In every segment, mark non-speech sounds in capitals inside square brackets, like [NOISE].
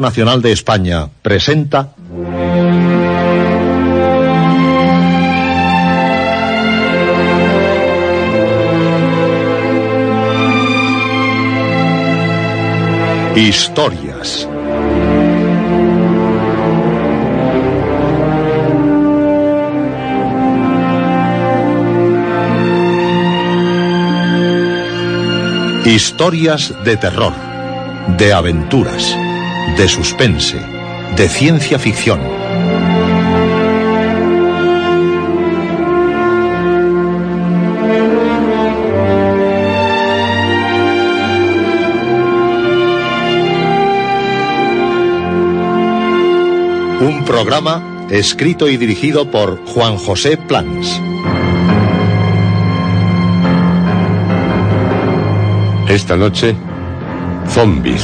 Nacional de España presenta Historias. Historias de terror, de aventuras de suspense, de ciencia ficción. Un programa escrito y dirigido por Juan José Plans. Esta noche, zombies.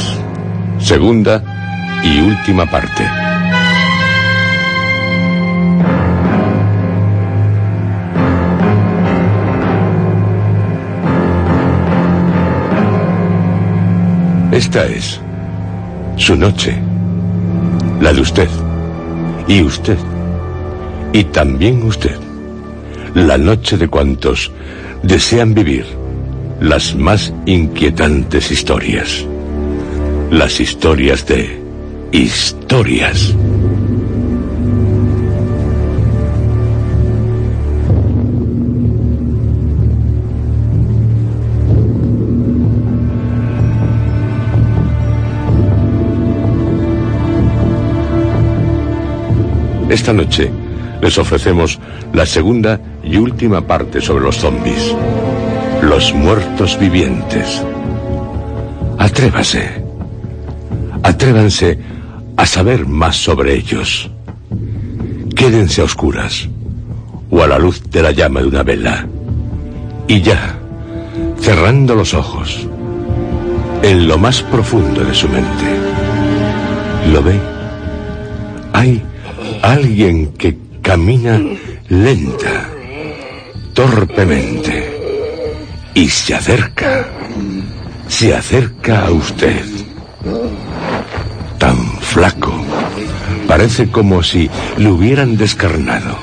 Segunda última parte. Esta es su noche, la de usted, y usted, y también usted, la noche de cuantos desean vivir las más inquietantes historias, las historias de Historias. Esta noche les ofrecemos la segunda y última parte sobre los zombies. Los muertos vivientes. Atrévase. Atrévanse a saber más sobre ellos. Quédense a oscuras o a la luz de la llama de una vela. Y ya, cerrando los ojos, en lo más profundo de su mente, ¿lo ve? Hay alguien que camina lenta, torpemente, y se acerca, se acerca a usted flaco. Parece como si lo hubieran descarnado,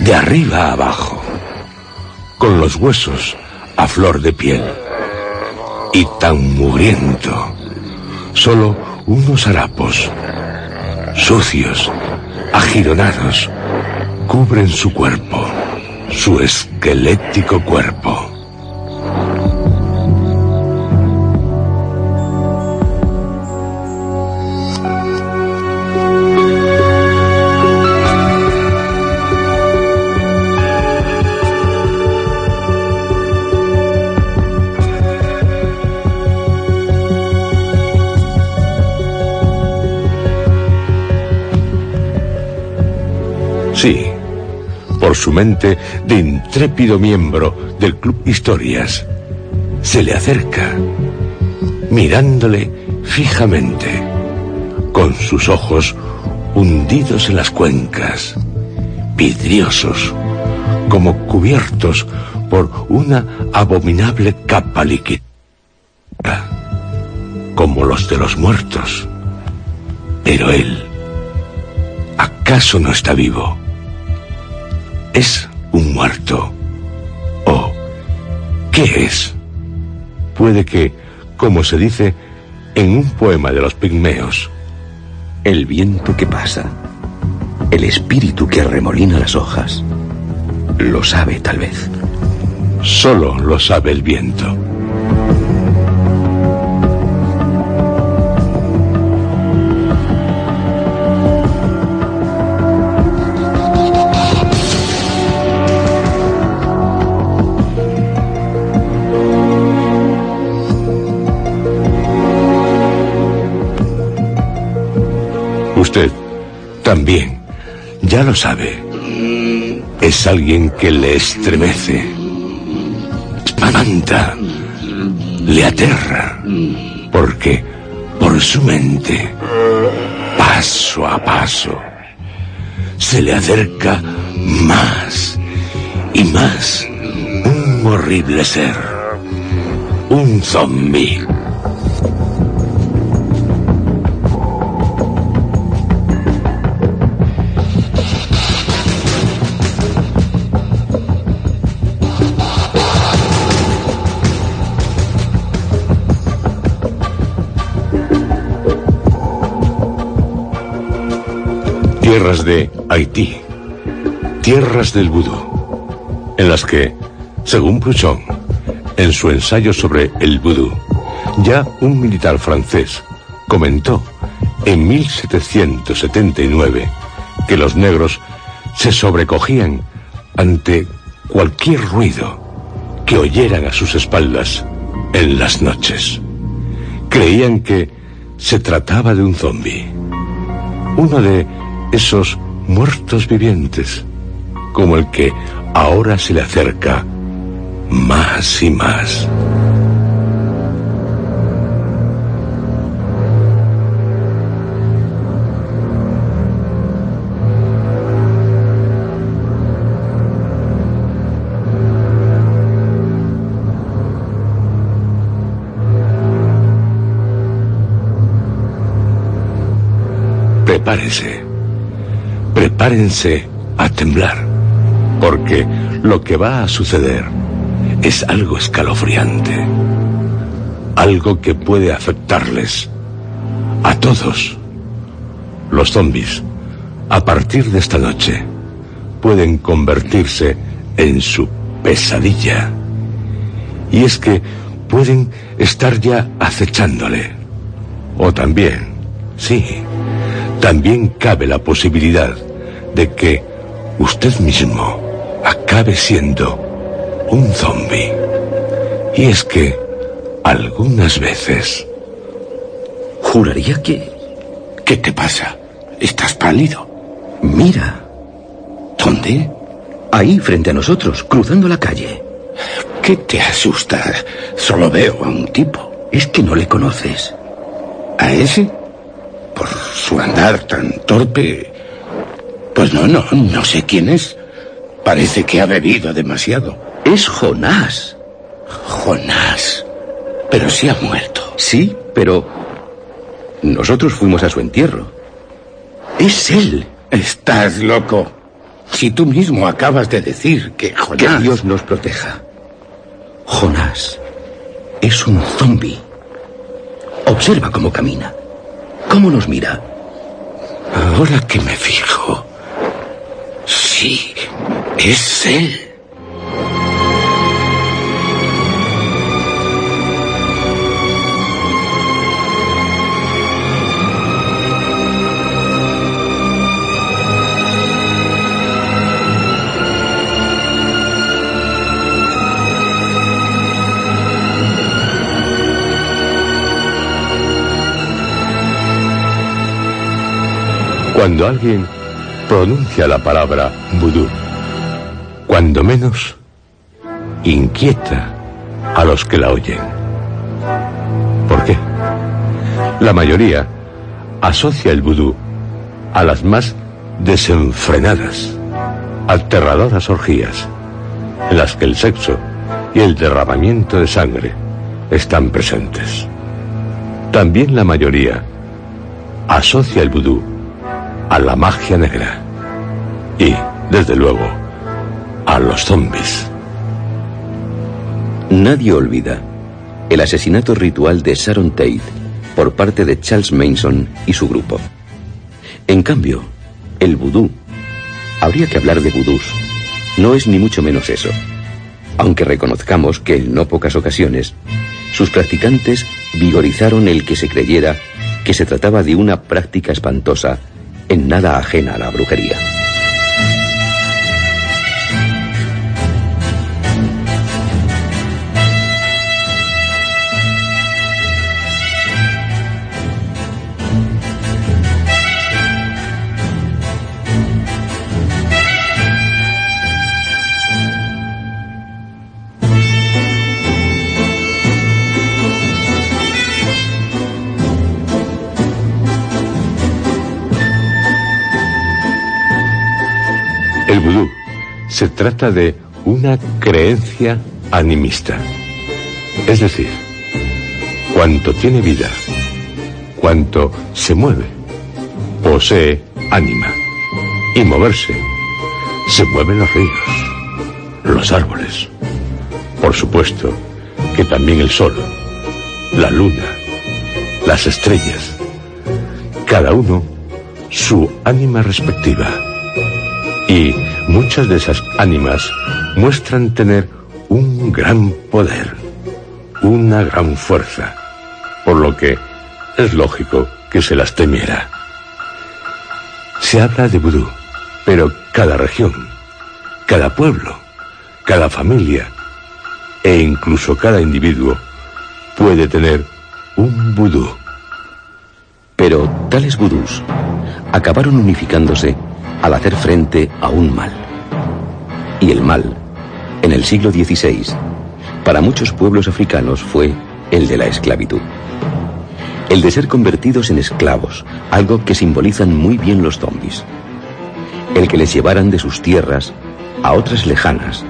de arriba abajo, con los huesos a flor de piel. Y tan mugriento, solo unos harapos, sucios, agironados, cubren su cuerpo, su esquelético cuerpo. Sí, por su mente de intrépido miembro del Club Historias, se le acerca, mirándole fijamente, con sus ojos hundidos en las cuencas, vidriosos, como cubiertos por una abominable capa líquida, como los de los muertos. Pero él, ¿acaso no está vivo? ¿Es un muerto? ¿O qué es? Puede que, como se dice en un poema de los pigmeos, el viento que pasa, el espíritu que remolina las hojas, lo sabe tal vez. Solo lo sabe el viento. Usted también, ya lo sabe. Es alguien que le estremece, espanta, le aterra, porque por su mente, paso a paso, se le acerca más y más un horrible ser, un zombie. De Haití, tierras del vudú, en las que, según Pruchon, en su ensayo sobre el vudú, ya un militar francés comentó en 1779 que los negros se sobrecogían ante cualquier ruido que oyeran a sus espaldas en las noches. Creían que se trataba de un zombi, uno de esos muertos vivientes, como el que ahora se le acerca más y más. prepárense. Prepárense a temblar, porque lo que va a suceder es algo escalofriante. Algo que puede afectarles a todos. Los zombies, a partir de esta noche, pueden convertirse en su pesadilla. Y es que pueden estar ya acechándole. O también, sí, también cabe la posibilidad de que usted mismo acabe siendo un zombi. Y es que algunas veces... Juraría que... ¿Qué te pasa? ¿Estás pálido? Mira. ¿Dónde? Ahí, frente a nosotros, cruzando la calle. ¿Qué te asusta? Solo veo a un tipo. Es que no le conoces. ¿A ese? por su andar tan torpe. Pues no, no, no sé quién es. Parece que ha bebido demasiado. Es Jonás. Jonás. Pero sí ha muerto. Sí, pero nosotros fuimos a su entierro. Es él. Estás loco. Si tú mismo acabas de decir que Jonás... Que Dios nos proteja. Jonás es un zombi. Observa cómo camina. ¿Cómo nos mira? Ahora que me fijo. Sí, es él. Cuando alguien pronuncia la palabra vudú, cuando menos inquieta a los que la oyen. ¿Por qué? La mayoría asocia el vudú a las más desenfrenadas, aterradoras orgías, en las que el sexo y el derramamiento de sangre están presentes. También la mayoría asocia el vudú a la magia negra y, desde luego, a los zombies. Nadie olvida el asesinato ritual de Sharon Tate por parte de Charles Manson y su grupo. En cambio, el vudú, habría que hablar de vudús, no es ni mucho menos eso, aunque reconozcamos que en no pocas ocasiones sus practicantes vigorizaron el que se creyera que se trataba de una práctica espantosa en nada ajena a la brujería. Se trata de una creencia animista. Es decir, cuanto tiene vida, cuanto se mueve, posee ánima. Y moverse, se mueven los ríos, los árboles. Por supuesto que también el sol, la luna, las estrellas. Cada uno su ánima respectiva. Y muchas de esas ánimas muestran tener un gran poder, una gran fuerza, por lo que es lógico que se las temiera. Se habla de vudú, pero cada región, cada pueblo, cada familia e incluso cada individuo puede tener un vudú. Pero tales vudús acabaron unificándose al hacer frente a un mal. Y el mal, en el siglo XVI, para muchos pueblos africanos fue el de la esclavitud. El de ser convertidos en esclavos, algo que simbolizan muy bien los zombies. El que les llevaran de sus tierras a otras lejanas,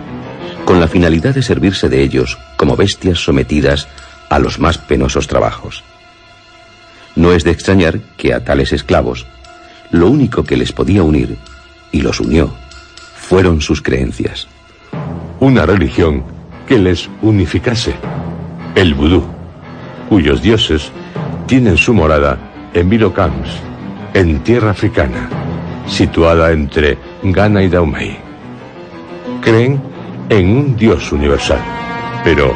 con la finalidad de servirse de ellos como bestias sometidas a los más penosos trabajos. No es de extrañar que a tales esclavos lo único que les podía unir, y los unió, fueron sus creencias. Una religión que les unificase, el vudú, cuyos dioses tienen su morada en Vilocams, en tierra africana, situada entre Ghana y Dahomey. Creen en un Dios universal, pero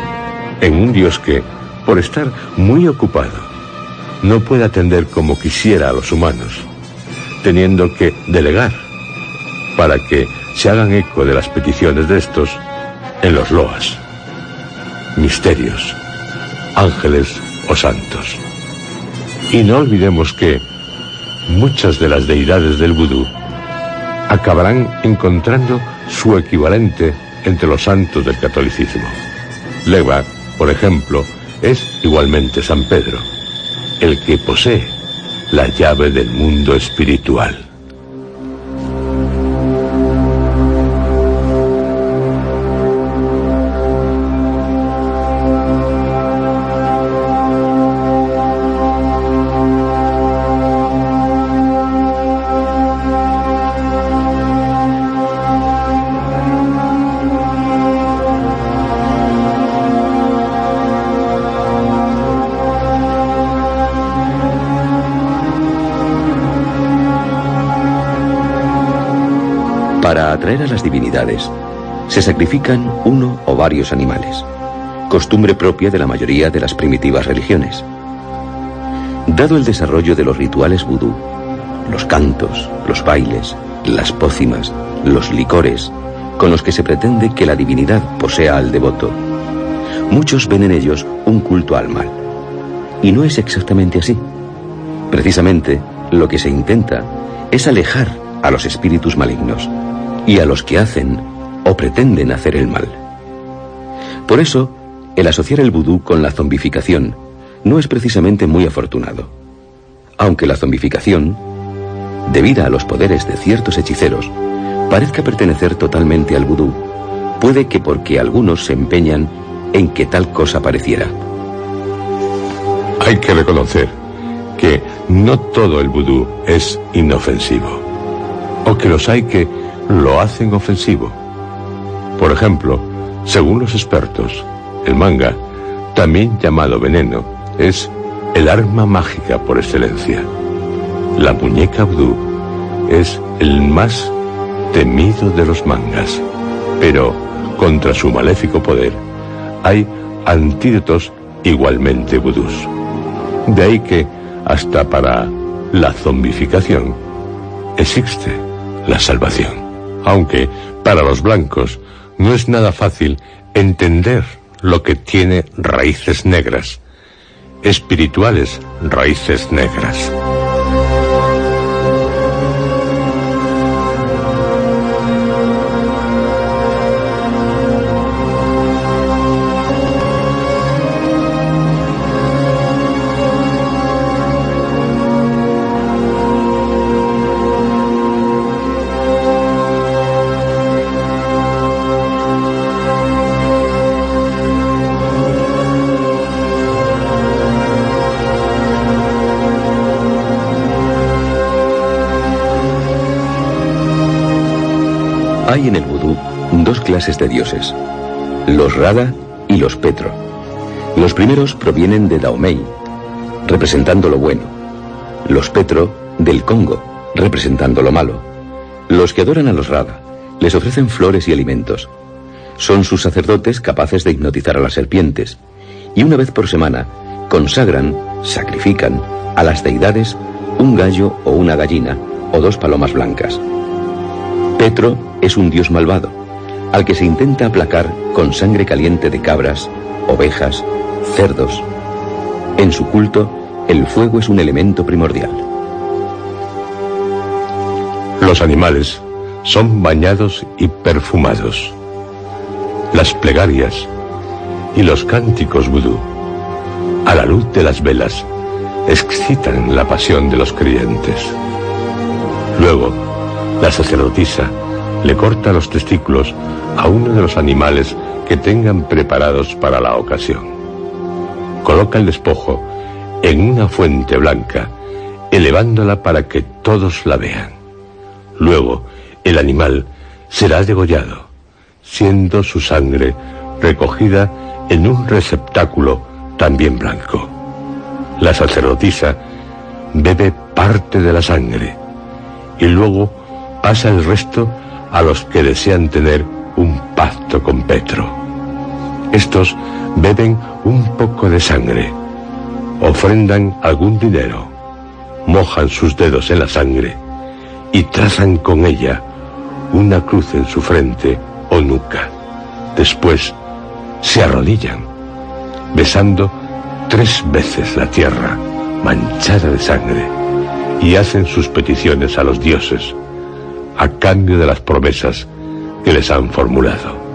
en un Dios que, por estar muy ocupado, no puede atender como quisiera a los humanos, teniendo que delegar para que se hagan eco de las peticiones de estos en los loas, misterios, ángeles o santos. Y no olvidemos que muchas de las deidades del vudú acabarán encontrando su equivalente entre los santos del catolicismo. Leva, por ejemplo, es igualmente San Pedro, el que posee la llave del mundo espiritual. A las divinidades, se sacrifican uno o varios animales, costumbre propia de la mayoría de las primitivas religiones. Dado el desarrollo de los rituales vudú, los cantos, los bailes, las pócimas, los licores, con los que se pretende que la divinidad posea al devoto, muchos ven en ellos un culto al mal. Y no es exactamente así. Precisamente, lo que se intenta es alejar a los espíritus malignos y a los que hacen o pretenden hacer el mal. Por eso, el asociar el vudú con la zombificación no es precisamente muy afortunado. Aunque la zombificación, debida a los poderes de ciertos hechiceros, parezca pertenecer totalmente al vudú, puede que porque algunos se empeñan en que tal cosa pareciera. Hay que reconocer que no todo el vudú es inofensivo, o que los hay que lo hacen ofensivo. Por ejemplo, según los expertos, el manga, también llamado veneno, es el arma mágica por excelencia. La muñeca vudú es el más temido de los mangas, pero contra su maléfico poder hay antídotos igualmente vudús. De ahí que, hasta para la zombificación, existe la salvación aunque para los blancos no es nada fácil entender lo que tiene raíces negras, espirituales raíces negras. Hay en el vudú dos clases de dioses, los Rada y los Petro. Los primeros provienen de Daomei, representando lo bueno. Los Petro del Congo, representando lo malo. Los que adoran a los Rada les ofrecen flores y alimentos. Son sus sacerdotes capaces de hipnotizar a las serpientes. Y una vez por semana consagran, sacrifican a las deidades un gallo o una gallina o dos palomas blancas. Petro es un dios malvado, al que se intenta aplacar con sangre caliente de cabras, ovejas, cerdos. En su culto, el fuego es un elemento primordial. Los animales son bañados y perfumados. Las plegarias y los cánticos vudú, a la luz de las velas, excitan la pasión de los creyentes. Luego, la sacerdotisa le corta los testículos a uno de los animales que tengan preparados para la ocasión. Coloca el despojo en una fuente blanca, elevándola para que todos la vean. Luego, el animal será degollado, siendo su sangre recogida en un receptáculo también blanco. La sacerdotisa bebe parte de la sangre y luego pasa el resto a los que desean tener un pacto con Petro. Estos beben un poco de sangre, ofrendan algún dinero, mojan sus dedos en la sangre y trazan con ella una cruz en su frente o nuca. Después se arrodillan, besando tres veces la tierra manchada de sangre y hacen sus peticiones a los dioses a cambio de las promesas que les han formulado.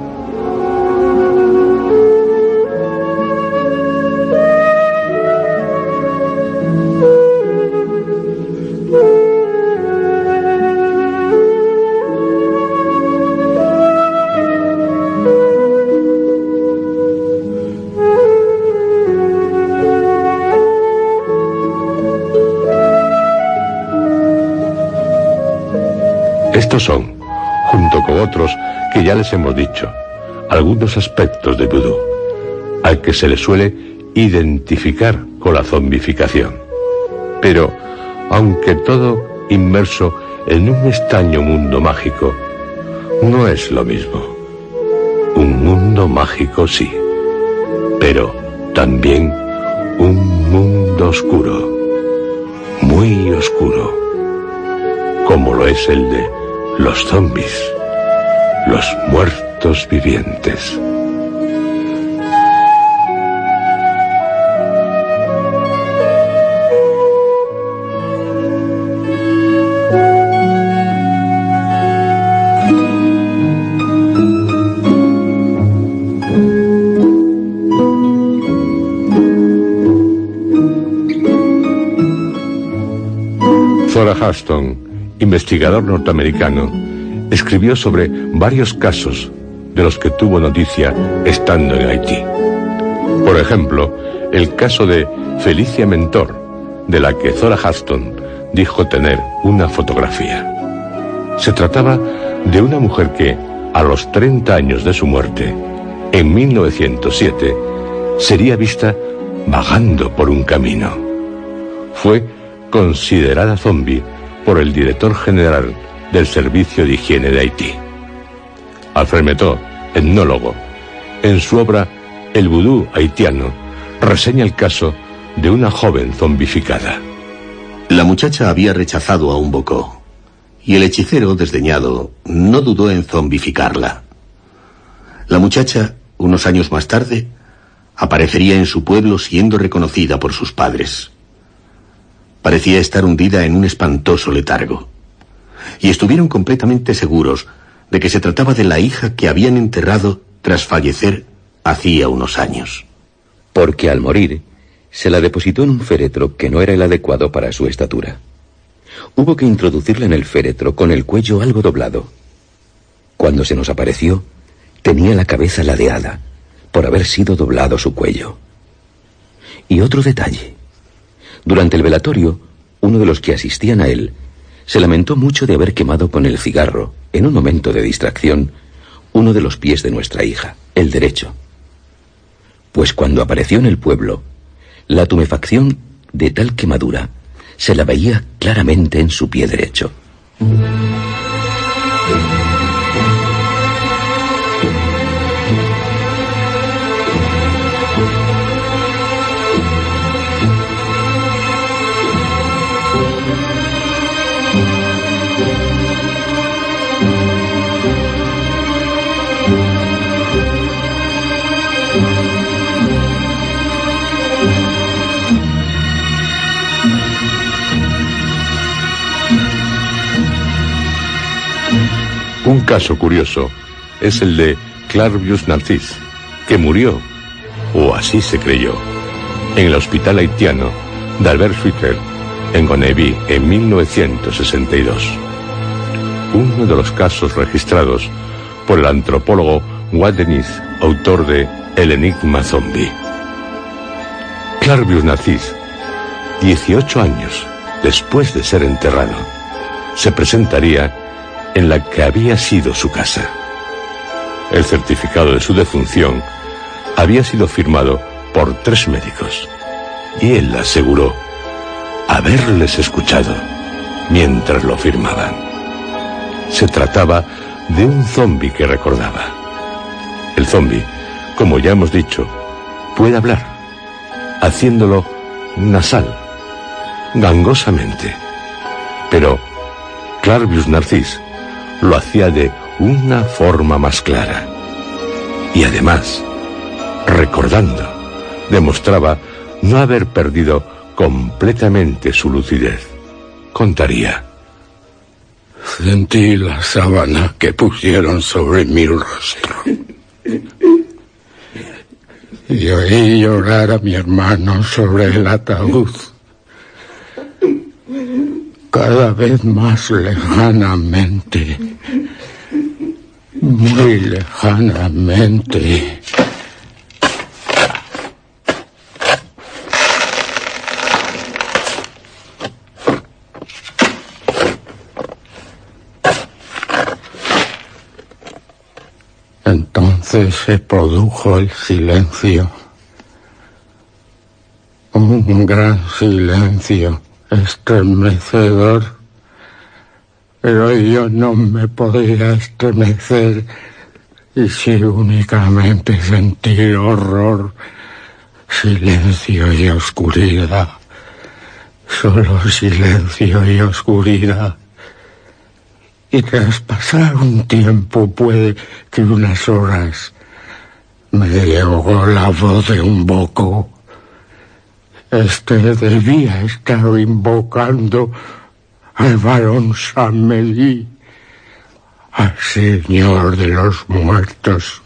Son, junto con otros que ya les hemos dicho, algunos aspectos de vudú, al que se le suele identificar con la zombificación. Pero, aunque todo inmerso en un extraño mundo mágico, no es lo mismo. Un mundo mágico sí, pero también un mundo oscuro, muy oscuro, como lo es el de los zombies, los muertos vivientes. Huston investigador norteamericano, escribió sobre varios casos de los que tuvo noticia estando en Haití. Por ejemplo, el caso de Felicia Mentor, de la que Zora Huston dijo tener una fotografía. Se trataba de una mujer que, a los 30 años de su muerte, en 1907, sería vista vagando por un camino. Fue considerada zombie por el director general del Servicio de Higiene de Haití. Alfred Metó, etnólogo, en su obra El vudú haitiano, reseña el caso de una joven zombificada. La muchacha había rechazado a un bocó, y el hechicero, desdeñado, no dudó en zombificarla. La muchacha, unos años más tarde, aparecería en su pueblo siendo reconocida por sus padres. Parecía estar hundida en un espantoso letargo. Y estuvieron completamente seguros de que se trataba de la hija que habían enterrado tras fallecer hacía unos años. Porque al morir, se la depositó en un féretro que no era el adecuado para su estatura. Hubo que introducirla en el féretro con el cuello algo doblado. Cuando se nos apareció, tenía la cabeza ladeada por haber sido doblado su cuello. Y otro detalle. Durante el velatorio, uno de los que asistían a él se lamentó mucho de haber quemado con el cigarro, en un momento de distracción, uno de los pies de nuestra hija, el derecho. Pues cuando apareció en el pueblo, la tumefacción de tal quemadura se la veía claramente en su pie derecho. Caso curioso es el de Clarvius Narcís, que murió, o así se creyó, en el hospital haitiano de Albert Schweitzer, en Gonnevi, en 1962. Uno de los casos registrados por el antropólogo Wadenith, autor de El Enigma Zombie. Clarvius Narcís, 18 años después de ser enterrado, se presentaría en la que había sido su casa. El certificado de su defunción había sido firmado por tres médicos y él aseguró haberles escuchado mientras lo firmaban. Se trataba de un zombi que recordaba. El zombi, como ya hemos dicho, puede hablar, haciéndolo nasal, gangosamente. Pero Clarvius Narcís lo hacía de una forma más clara. Y además, recordando, demostraba no haber perdido completamente su lucidez. Contaría. Sentí la sábana que pusieron sobre mi rostro. Y oí llorar a mi hermano sobre el ataúd. Cada vez más lejanamente. Muy lejanamente. Entonces se produjo el silencio. Un gran silencio estremecedor. Pero yo no me podía estremecer y sí únicamente sentir horror, silencio y oscuridad. Solo silencio y oscuridad. Y tras pasar un tiempo, puede que unas horas, me llegó la voz de un boco. Este debía estar invocando al varón Samedi, al Señor de los muertos.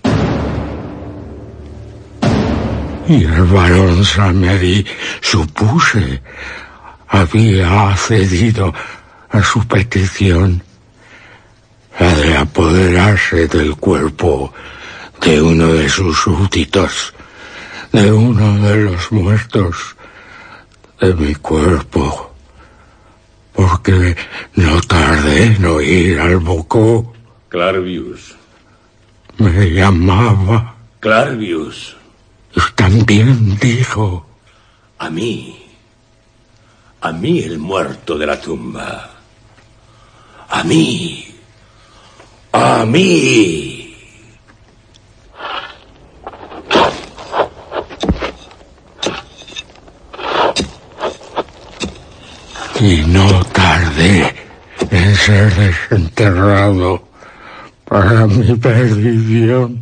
Y el varón Samedi, supuse, había accedido a su petición la de apoderarse del cuerpo de uno de sus súbditos, de uno de los muertos de mi cuerpo, porque no tardé en oír al bocó. Clarvius. Me llamaba Clarvius. y también dijo, A mí. A mí el muerto de la tumba. A mí. A mí. Y no tardé en ser desenterrado para mi perdición,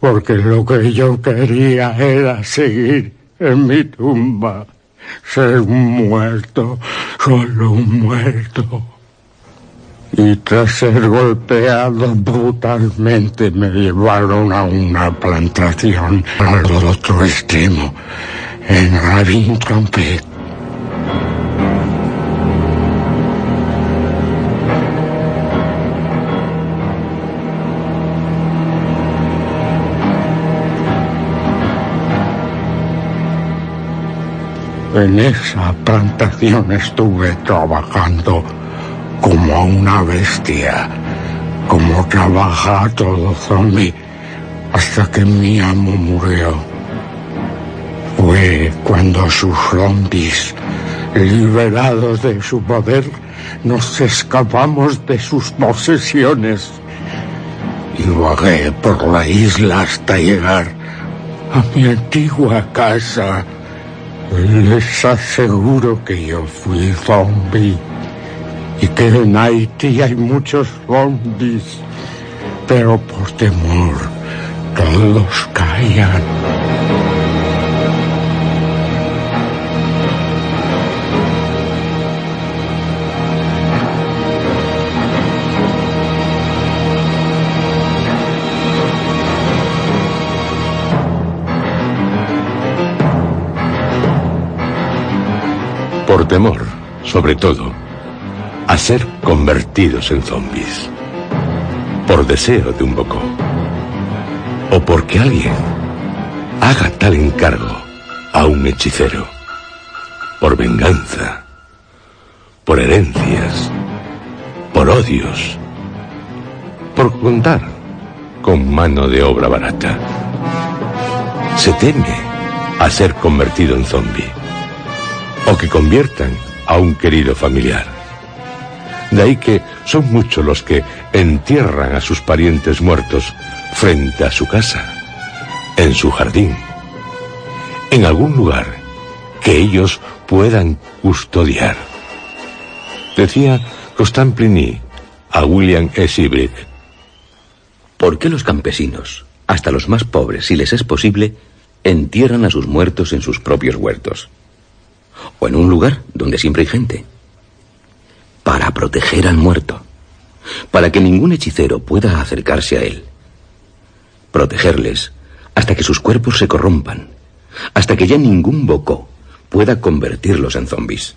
porque lo que yo quería era seguir en mi tumba, ser un muerto, solo un muerto. Y tras ser golpeado brutalmente me llevaron a una plantación al otro extremo, en Rabin Trompet. En esa plantación estuve trabajando como una bestia, como trabaja todo zombie, hasta que mi amo murió. Fue cuando sus zombies Liberados de su poder, nos escapamos de sus posesiones y vagué por la isla hasta llegar a mi antigua casa. Les aseguro que yo fui zombie y que en Haití hay muchos zombies, pero por temor todos callan. Por temor, sobre todo, a ser convertidos en zombies. Por deseo de un bocó. O porque alguien haga tal encargo a un hechicero. Por venganza. Por herencias. Por odios. Por contar con mano de obra barata. Se teme a ser convertido en zombie. O que conviertan a un querido familiar. De ahí que son muchos los que entierran a sus parientes muertos frente a su casa, en su jardín, en algún lugar que ellos puedan custodiar. Decía Constantini a William S. Ibrick. ¿Por qué los campesinos, hasta los más pobres, si les es posible, entierran a sus muertos en sus propios huertos? O en un lugar donde siempre hay gente para proteger al muerto, para que ningún hechicero pueda acercarse a él. Protegerles hasta que sus cuerpos se corrompan, hasta que ya ningún bocó pueda convertirlos en zombis.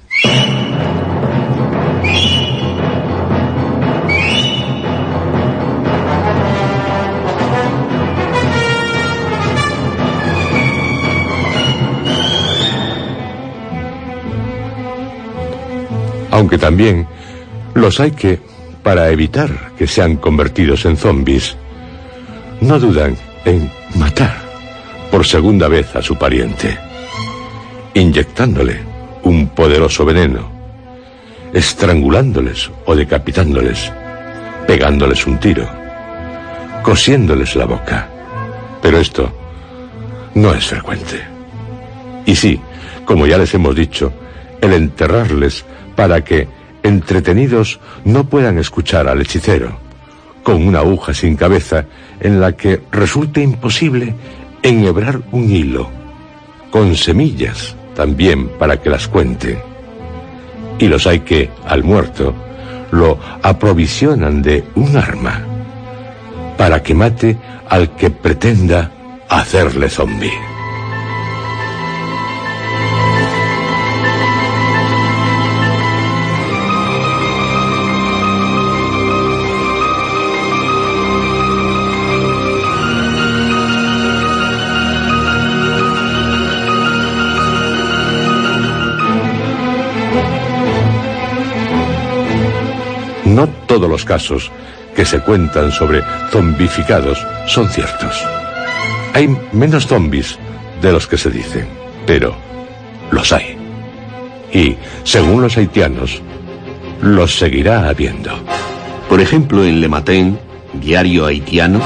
Aunque también los hay que, para evitar que sean convertidos en zombies, no dudan en matar por segunda vez a su pariente, inyectándole un poderoso veneno, estrangulándoles o decapitándoles, pegándoles un tiro, cosiéndoles la boca. Pero esto no es frecuente. Y sí, como ya les hemos dicho, el enterrarles para que, entretenidos, no puedan escuchar al hechicero, con una aguja sin cabeza en la que resulte imposible enhebrar un hilo, con semillas también para que las cuente. Y los hay que, al muerto, lo aprovisionan de un arma, para que mate al que pretenda hacerle zombi. No todos los casos que se cuentan sobre zombificados son ciertos. Hay menos zombies de los que se dicen, pero los hay. Y, según los haitianos, los seguirá habiendo. Por ejemplo, en Le Matin, diario haitiano,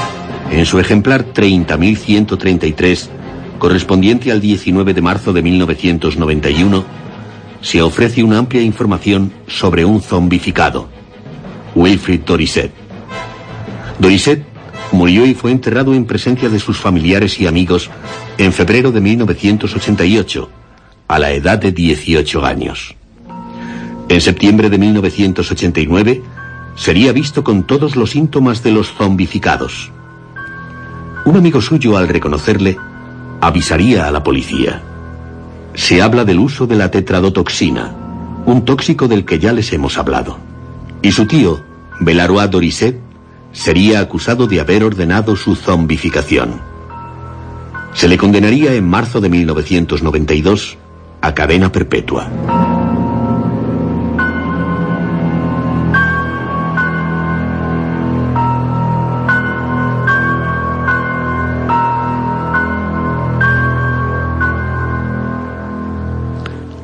en su ejemplar 30.133, correspondiente al 19 de marzo de 1991, se ofrece una amplia información sobre un zombificado. Wilfrid Dorisset. Dorisset murió y fue enterrado en presencia de sus familiares y amigos en febrero de 1988, a la edad de 18 años. En septiembre de 1989, sería visto con todos los síntomas de los zombificados. Un amigo suyo, al reconocerle, avisaría a la policía. Se habla del uso de la tetradotoxina, un tóxico del que ya les hemos hablado. Y su tío, Belarois Dorisset, sería acusado de haber ordenado su zombificación. Se le condenaría en marzo de 1992 a cadena perpetua.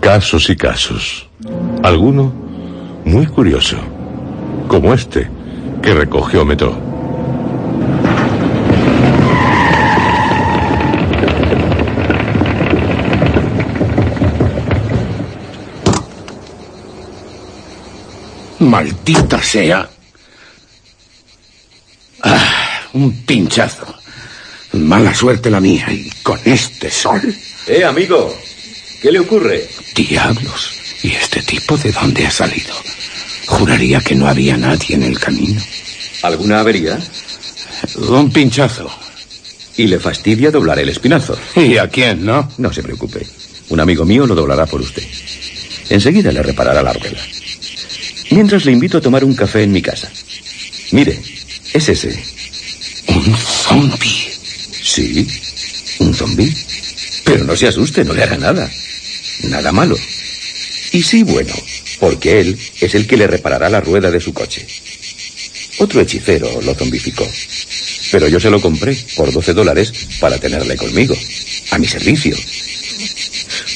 Casos y casos. Alguno muy curioso, como este que recogió Metro. Maldita sea. Ah, un pinchazo. Mala suerte la mía y con este sol. Eh, amigo, ¿qué le ocurre? Diablos. ¿Y este tipo de dónde ha salido? Juraría que no había nadie en el camino. ¿Alguna avería? Un pinchazo. Y le fastidia doblar el espinazo. ¿Y a quién, no? No se preocupe. Un amigo mío lo doblará por usted. Enseguida le reparará la rueda. Mientras le invito a tomar un café en mi casa. Mire, es ese. ¿Un zombie? Sí, un zombie. Pero no se asuste, no le haga nada. Nada malo. Y sí bueno, porque él es el que le reparará la rueda de su coche. Otro hechicero lo zombificó. Pero yo se lo compré por 12 dólares para tenerle conmigo, a mi servicio.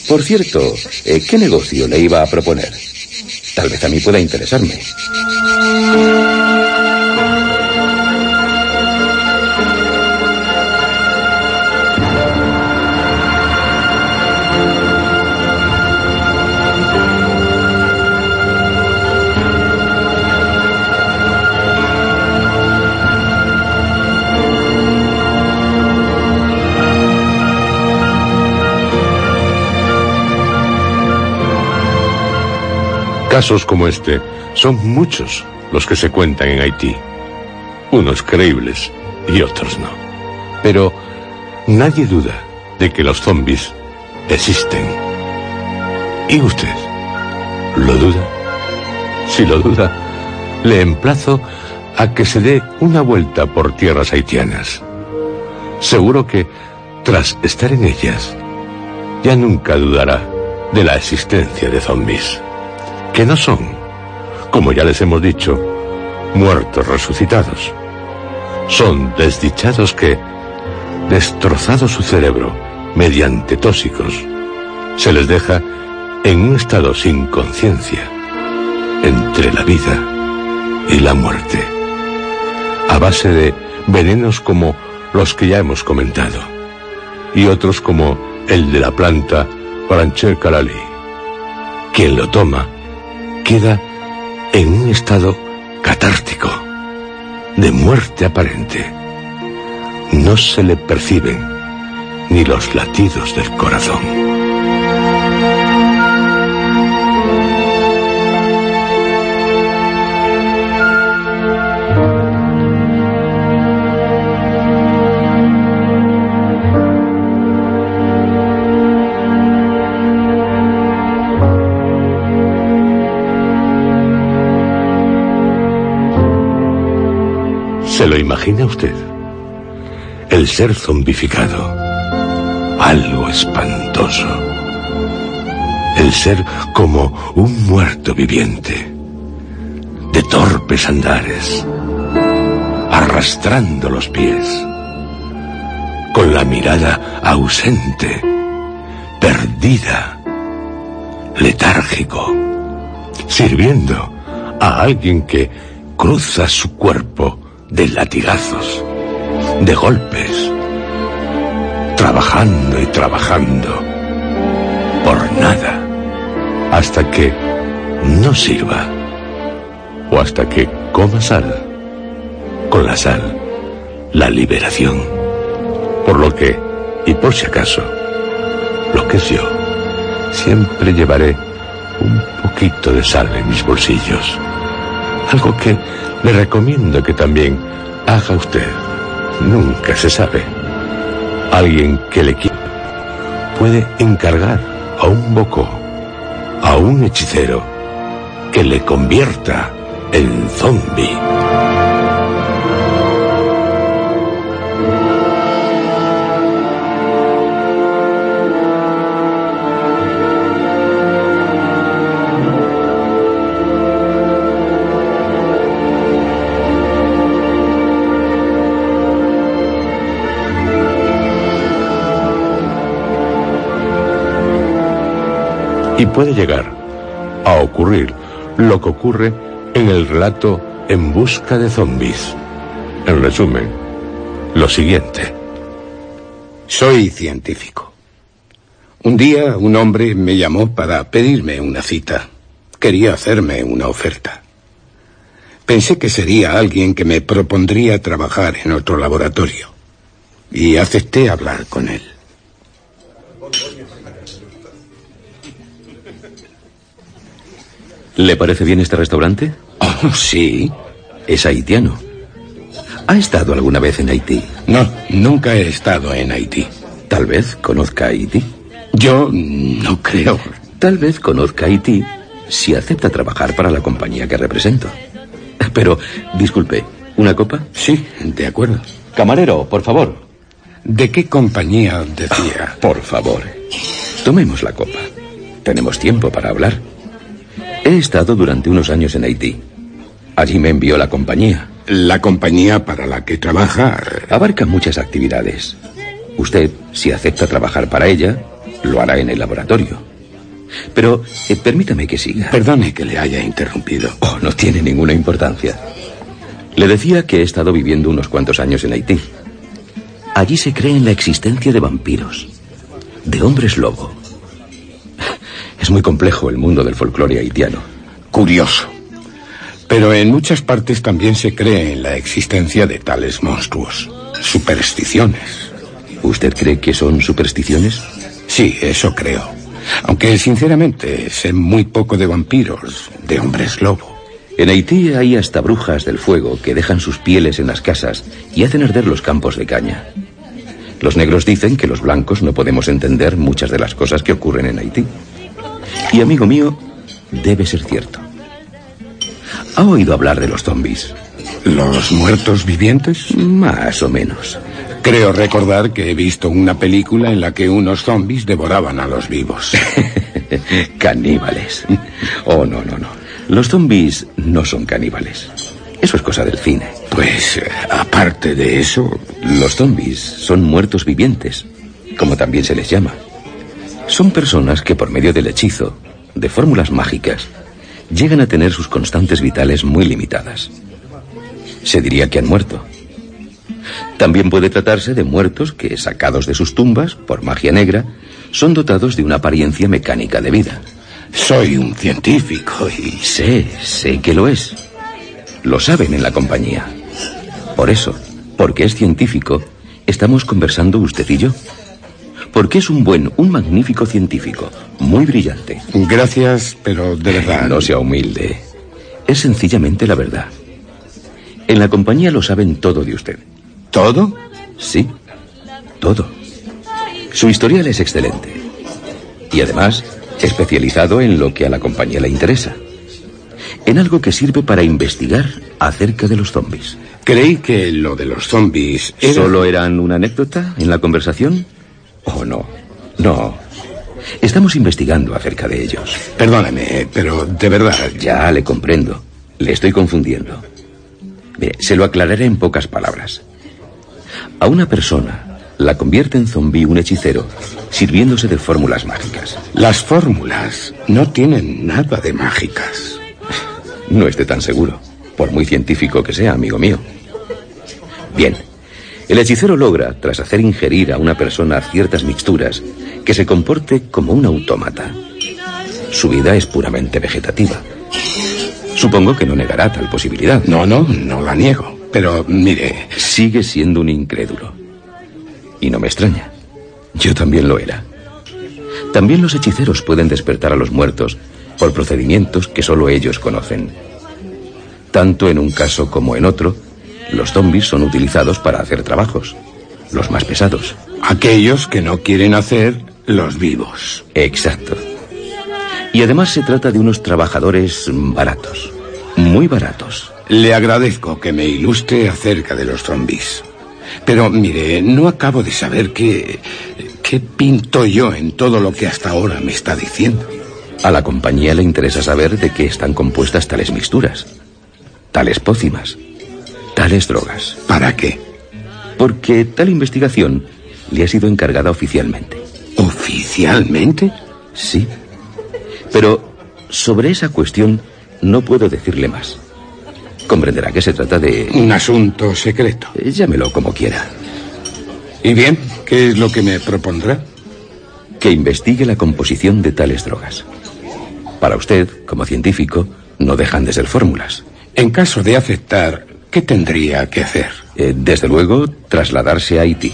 Por cierto, eh, ¿qué negocio le iba a proponer? Tal vez a mí pueda interesarme. Casos como este son muchos los que se cuentan en Haití. Unos creíbles y otros no. Pero nadie duda de que los zombies existen. ¿Y usted? ¿Lo duda? Si lo duda, le emplazo a que se dé una vuelta por tierras haitianas. Seguro que, tras estar en ellas, ya nunca dudará de la existencia de zombies que no son, como ya les hemos dicho, muertos resucitados. Son desdichados que, destrozado su cerebro mediante tóxicos, se les deja en un estado sin conciencia, entre la vida y la muerte, a base de venenos como los que ya hemos comentado, y otros como el de la planta Brancher Calali. Quien lo toma queda en un estado catártico, de muerte aparente. No se le perciben ni los latidos del corazón. ¿Se lo imagina usted? El ser zombificado. Algo espantoso. El ser como un muerto viviente. De torpes andares. Arrastrando los pies. Con la mirada ausente. Perdida. Letárgico. Sirviendo a alguien que cruza su cuerpo de latigazos, de golpes, trabajando y trabajando, por nada, hasta que no sirva, o hasta que coma sal, con la sal, la liberación, por lo que, y por si acaso, lo que es yo, siempre llevaré un poquito de sal en mis bolsillos, algo que le recomiendo que también haga usted. Nunca se sabe. Alguien que le quiera puede encargar a un boco, a un hechicero, que le convierta en zombie. Y puede llegar a ocurrir lo que ocurre en el relato En busca de zombies. En resumen, lo siguiente. Soy científico. Un día un hombre me llamó para pedirme una cita. Quería hacerme una oferta. Pensé que sería alguien que me propondría trabajar en otro laboratorio. Y acepté hablar con él. ¿Le parece bien este restaurante? Oh, [LAUGHS] sí. Es haitiano. ¿Ha estado alguna vez en Haití? No, nunca he estado en Haití. Tal vez conozca Haití. Yo no creo. Tal vez conozca Haití si acepta trabajar para la compañía que represento. Pero, disculpe, ¿una copa? Sí, de acuerdo. Camarero, por favor. ¿De qué compañía decía? Por favor. Tomemos la copa. Tenemos tiempo para hablar. He estado durante unos años en Haití. Allí me envió la compañía. La compañía para la que trabaja... Abarca muchas actividades. Usted, si acepta trabajar para ella, lo hará en el laboratorio. Pero eh, permítame que siga. Perdone que le haya interrumpido. Oh, no tiene ninguna importancia. Le decía que he estado viviendo unos cuantos años en Haití. Allí se cree en la existencia de vampiros, de hombres lobo. Es muy complejo el mundo del folclore haitiano. Curioso. Pero en muchas partes también se cree en la existencia de tales monstruos. Supersticiones. ¿Usted cree que son supersticiones? Sí, eso creo. Aunque sinceramente sé muy poco de vampiros, de hombres lobo. En Haití hay hasta brujas del fuego que dejan sus pieles en las casas y hacen arder los campos de caña. Los negros dicen que los blancos no podemos entender muchas de las cosas que ocurren en Haití. Y amigo mío, debe ser cierto. ¿Ha oído hablar de los zombies? ¿Los muertos vivientes? Más o menos. Creo recordar que he visto una película en la que unos zombies devoraban a los vivos. [LAUGHS] caníbales. Oh, no, no, no. Los zombies no son caníbales. Eso es cosa del cine. Pues, aparte de eso... Los zombies son muertos vivientes, como también se les llama. Son personas que por medio del hechizo, de fórmulas mágicas, llegan a tener sus constantes vitales muy limitadas. Se diría que han muerto. También puede tratarse de muertos que, sacados de sus tumbas por magia negra, son dotados de una apariencia mecánica de vida. Soy un científico y... Sé, sé que lo es. Lo saben en la compañía. Por eso, porque es científico, estamos conversando usted y yo. Porque es un buen, un magnífico científico, muy brillante. Gracias, pero de verdad... No sea humilde. Es sencillamente la verdad. En la compañía lo saben todo de usted. ¿Todo? Sí, todo. Su historial es excelente. Y además, especializado en lo que a la compañía le interesa. En algo que sirve para investigar acerca de los zombies. Creí que lo de los zombies... Era... ¿Solo eran una anécdota en la conversación? Oh, no. No. Estamos investigando acerca de ellos. Perdóname, pero de verdad... Ya le comprendo. Le estoy confundiendo. Mire, se lo aclararé en pocas palabras. A una persona la convierte en zombi un hechicero sirviéndose de fórmulas mágicas. Las fórmulas no tienen nada de mágicas. No esté tan seguro, por muy científico que sea, amigo mío. Bien, el hechicero logra, tras hacer ingerir a una persona ciertas mixturas, que se comporte como un autómata. Su vida es puramente vegetativa. Supongo que no negará tal posibilidad. No, no, no la niego. Pero mire... Sigue siendo un incrédulo. Y no me extraña. Yo también lo era. También los hechiceros pueden despertar a los muertos por procedimientos que solo ellos conocen. Tanto en un caso como en otro, los zombies son utilizados para hacer trabajos, los más pesados. Aquellos que no quieren hacer los vivos. Exacto. Y además se trata de unos trabajadores baratos, muy baratos. Le agradezco que me ilustre acerca de los zombies. Pero mire, no acabo de saber qué, qué pinto yo en todo lo que hasta ahora me está diciendo. A la compañía le interesa saber de qué están compuestas tales mixturas, tales pócimas, tales drogas. ¿Para qué? Porque tal investigación le ha sido encargada oficialmente. ¿Oficialmente? Sí. Pero sobre esa cuestión no puedo decirle más. Comprenderá que se trata de... Un asunto secreto. Eh, Llámelo como quiera. ¿Y bien? ¿Qué es lo que me propondrá? Que investigue la composición de tales drogas. Para usted, como científico, no dejan de ser fórmulas. En caso de aceptar, ¿qué tendría que hacer? Eh, desde luego, trasladarse a Haití.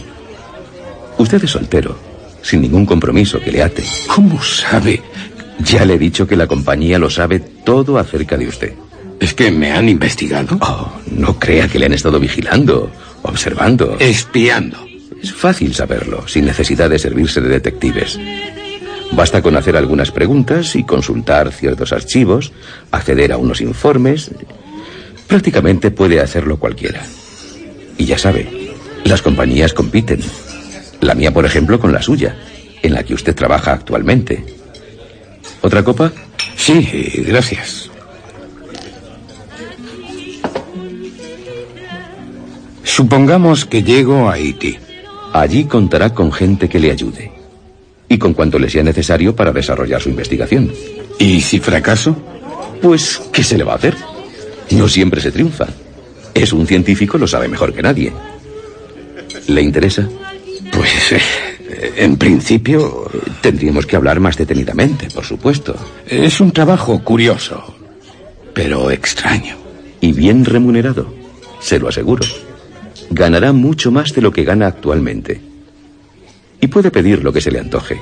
Usted es soltero, sin ningún compromiso que le ate. ¿Cómo sabe? Ya le he dicho que la compañía lo sabe todo acerca de usted. ¿Es que me han investigado? Oh, no crea que le han estado vigilando, observando. Espiando. Es fácil saberlo, sin necesidad de servirse de detectives. Basta con hacer algunas preguntas y consultar ciertos archivos, acceder a unos informes. Prácticamente puede hacerlo cualquiera. Y ya sabe, las compañías compiten. La mía, por ejemplo, con la suya, en la que usted trabaja actualmente. ¿Otra copa? Sí, gracias. Supongamos que llego a Haití. Allí contará con gente que le ayude. Y con cuanto le sea necesario para desarrollar su investigación. ¿Y si fracaso? Pues, ¿qué se le va a hacer? No siempre se triunfa. Es un científico, lo sabe mejor que nadie. ¿Le interesa? Pues, eh, en principio, Tendríamos que hablar más detenidamente, por supuesto. es un trabajo curioso, pero extraño. Y bien remunerado, se lo aseguro. Ganará mucho más de lo que gana actualmente. Y puede pedir lo que se le antoje.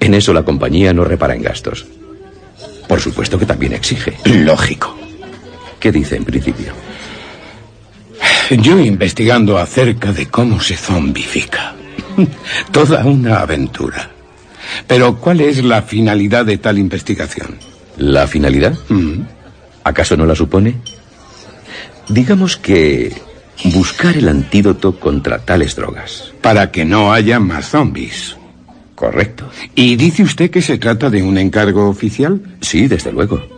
En eso la compañía no repara en gastos. Por supuesto que también exige. Lógico. ¿Qué dice en principio? Yo investigando acerca de cómo se zombifica. [LAUGHS] Toda una aventura. Pero, ¿cuál es la finalidad de tal investigación? ¿La finalidad? Mm. ¿Acaso no la supone? Digamos que buscar el antídoto contra tales drogas. Para que no haya más zombies. Correcto. ¿Y dice usted que se trata de un encargo oficial? Sí, desde luego.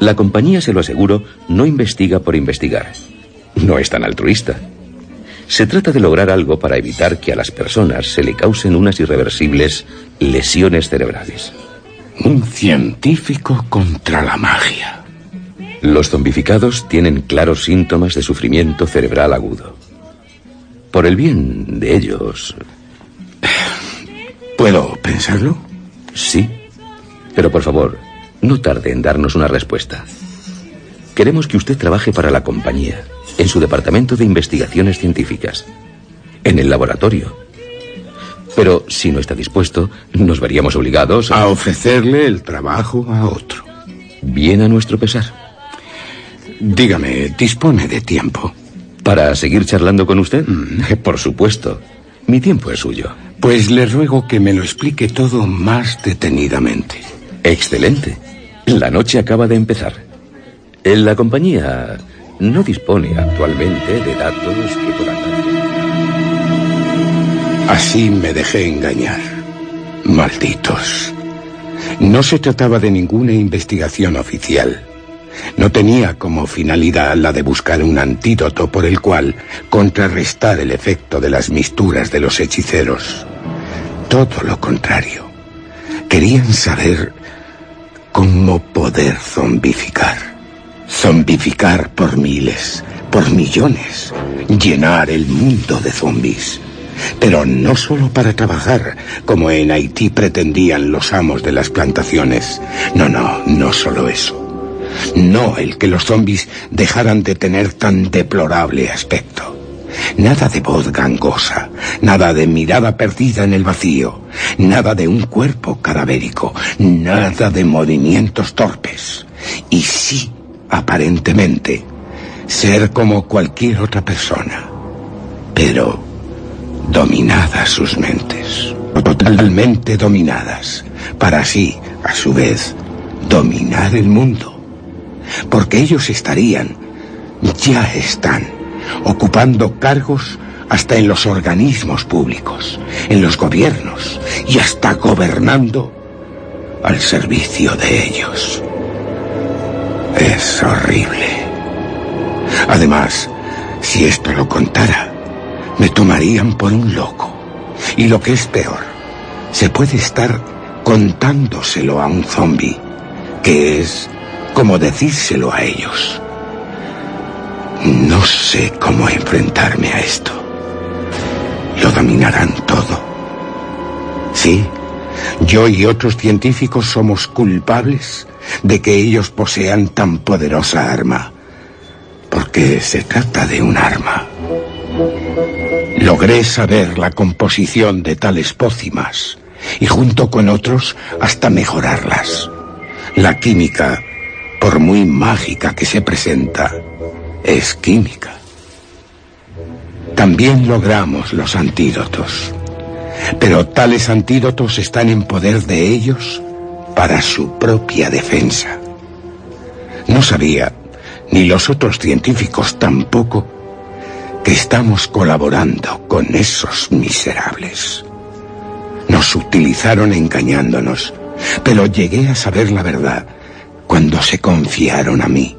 La compañía, se lo aseguro, no investiga por investigar. No es tan altruista. Se trata de lograr algo para evitar que a las personas se le causen unas irreversibles lesiones cerebrales. Un científico contra la magia. Los zombificados tienen claros síntomas de sufrimiento cerebral agudo. Por el bien de ellos, ¿Puedo pensarlo? sí. Pero por favor, no tarde en darnos una respuesta. Queremos que usted trabaje para la compañía, en su departamento de investigaciones científicas, en el laboratorio. Pero si no está dispuesto, nos veríamos obligados a... A ofrecerle el trabajo a otro. Bien a nuestro pesar. Dígame, ¿dispone de tiempo? ¿Para seguir charlando con usted? [LAUGHS] Por supuesto. Mi tiempo es suyo. Pues le ruego que me lo explique todo más detenidamente. Excelente. La noche acaba de empezar. La compañía no dispone actualmente de datos que puedan. Así me dejé engañar. Malditos. No se trataba de ninguna investigación oficial. No tenía como finalidad la de buscar un antídoto por el cual contrarrestar el efecto de las misturas de los hechiceros. Todo lo contrario. Querían saber cómo poder zombificar. Zombificar por miles, por millones. Llenar el mundo de zombis. Pero no solo para trabajar, como en Haití pretendían los amos de las plantaciones. No, no, no solo eso. No el que los zombis dejaran de tener tan deplorable aspecto. Nada de voz gangosa, nada de mirada perdida en el vacío, nada de un cuerpo cadavérico, nada de movimientos torpes. Y sí, aparentemente, ser como cualquier otra persona. Pero dominadas sus mentes, totalmente dominadas, para así, a su vez, dominar el mundo. Porque ellos estarían, ya están, ocupando cargos hasta en los organismos públicos, en los gobiernos y hasta gobernando al servicio de ellos. Es horrible. Además, si esto lo contara, me tomarían por un loco. Y lo que es peor, se puede estar contándoselo a un zombi, que es como decírselo a ellos. No sé cómo enfrentarme a esto. Lo dominarán todo. Sí, yo y otros científicos somos culpables de que ellos posean tan poderosa arma, porque se trata de un arma. Logré saber la composición de tales pócimas y junto con otros hasta mejorarlas. La química, por muy mágica que se presenta, es química. También logramos los antídotos. Pero tales antídotos están en poder de ellos para su propia defensa. No sabía, ni los otros científicos tampoco, que estamos colaborando con esos miserables. Nos utilizaron engañándonos, pero llegué a saber la verdad cuando se confiaron a mí.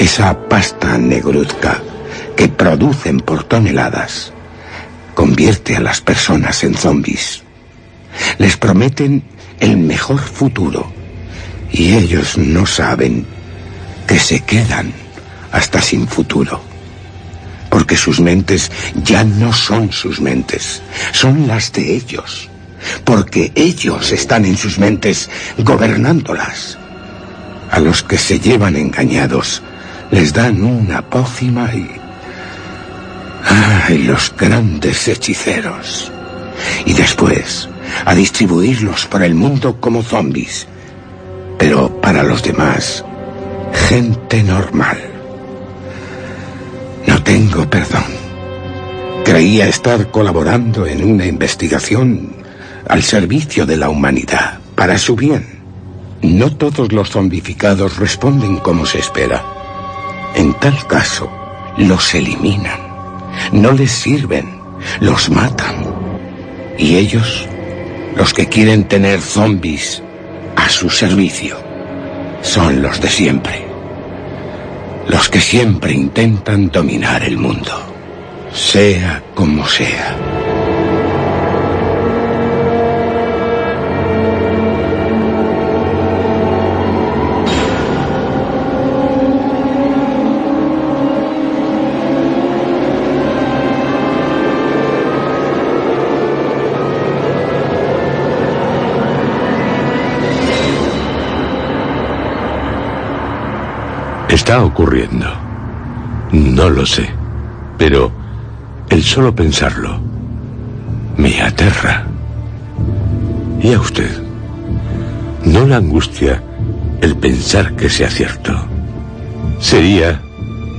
Esa pasta negruzca que producen por toneladas convierte a las personas en zombies. Les prometen el mejor futuro y ellos no saben que se quedan hasta sin futuro porque sus mentes ya no son sus mentes, son las de ellos, porque ellos están en sus mentes gobernándolas. A los que se llevan engañados les dan una pócima y... ¡Ay, los grandes hechiceros! Y después, a distribuirlos por el mundo como zombies. Pero para los demás, gente normal. No tengo perdón. Creía estar colaborando en una investigación al servicio de la humanidad, para su bien. No todos los zombificados responden como se espera. En tal caso, los eliminan. No les sirven, los matan. Y ellos, los que quieren tener zombies a su servicio, son los de siempre los que siempre intentan dominar el mundo, sea como sea. Está ocurriendo? No lo sé, pero el solo pensarlo me aterra. ¿Y a usted? ¿No la angustia el pensar que sea cierto? Sería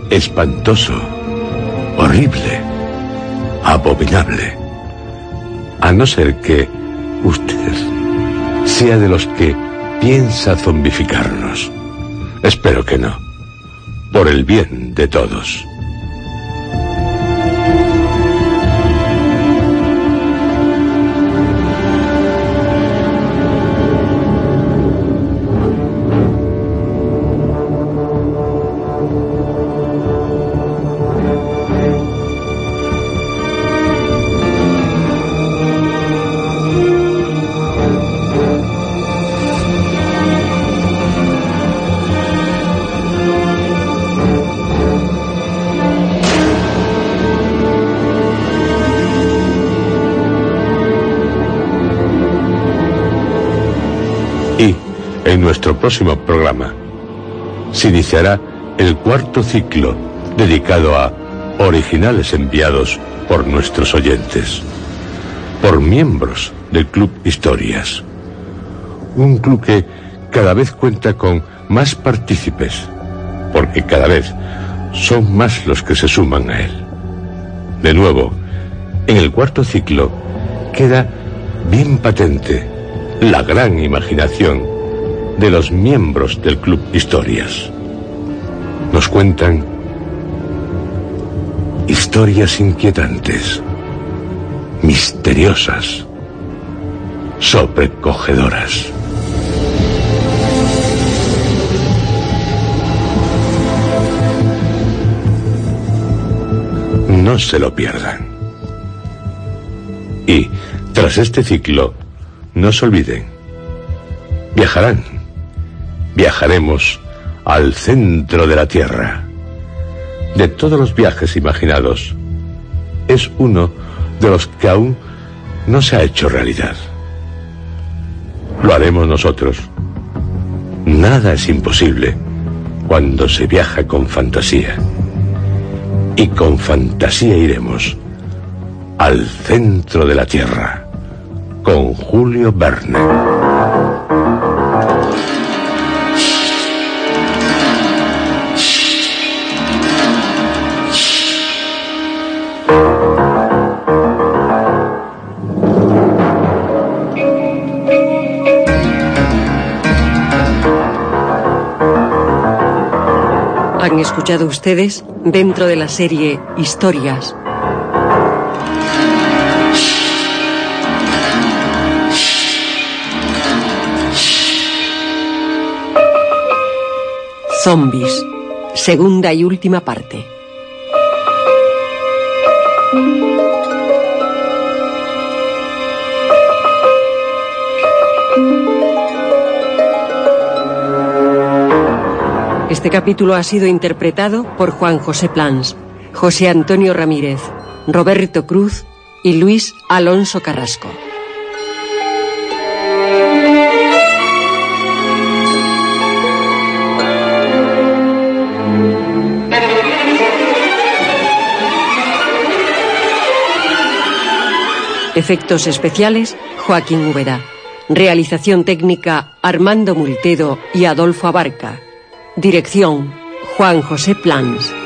espantoso, horrible, abominable, a no ser que usted sea de los que piensa zombificarnos. Espero que no por el bien de todos. En nuestro próximo programa se iniciará el cuarto ciclo dedicado a originales enviados por nuestros oyentes, por miembros del Club Historias. Un club que cada vez cuenta con más partícipes, porque cada vez son más los que se suman a él. De nuevo, en el cuarto ciclo queda bien patente la gran imaginación de los miembros del Club Historias. Nos cuentan historias inquietantes, misteriosas, sobrecogedoras. No se lo pierdan. Y, tras este ciclo, no se olviden. Viajarán. Viajaremos al centro de la Tierra. De todos los viajes imaginados, es uno de los que aún no se ha hecho realidad. Lo haremos nosotros. Nada es imposible cuando se viaja con fantasía. Y con fantasía iremos al centro de la Tierra con Julio Verne. Escuchado ustedes dentro de la serie Historias. Zombies. Segunda y última parte. Este capítulo ha sido interpretado por Juan José Plans, José Antonio Ramírez, Roberto Cruz y Luis Alonso Carrasco. Efectos especiales, Joaquín Úbeda. Realización técnica, Armando Multedo y Adolfo Abarca. Dirección, Juan José Plans.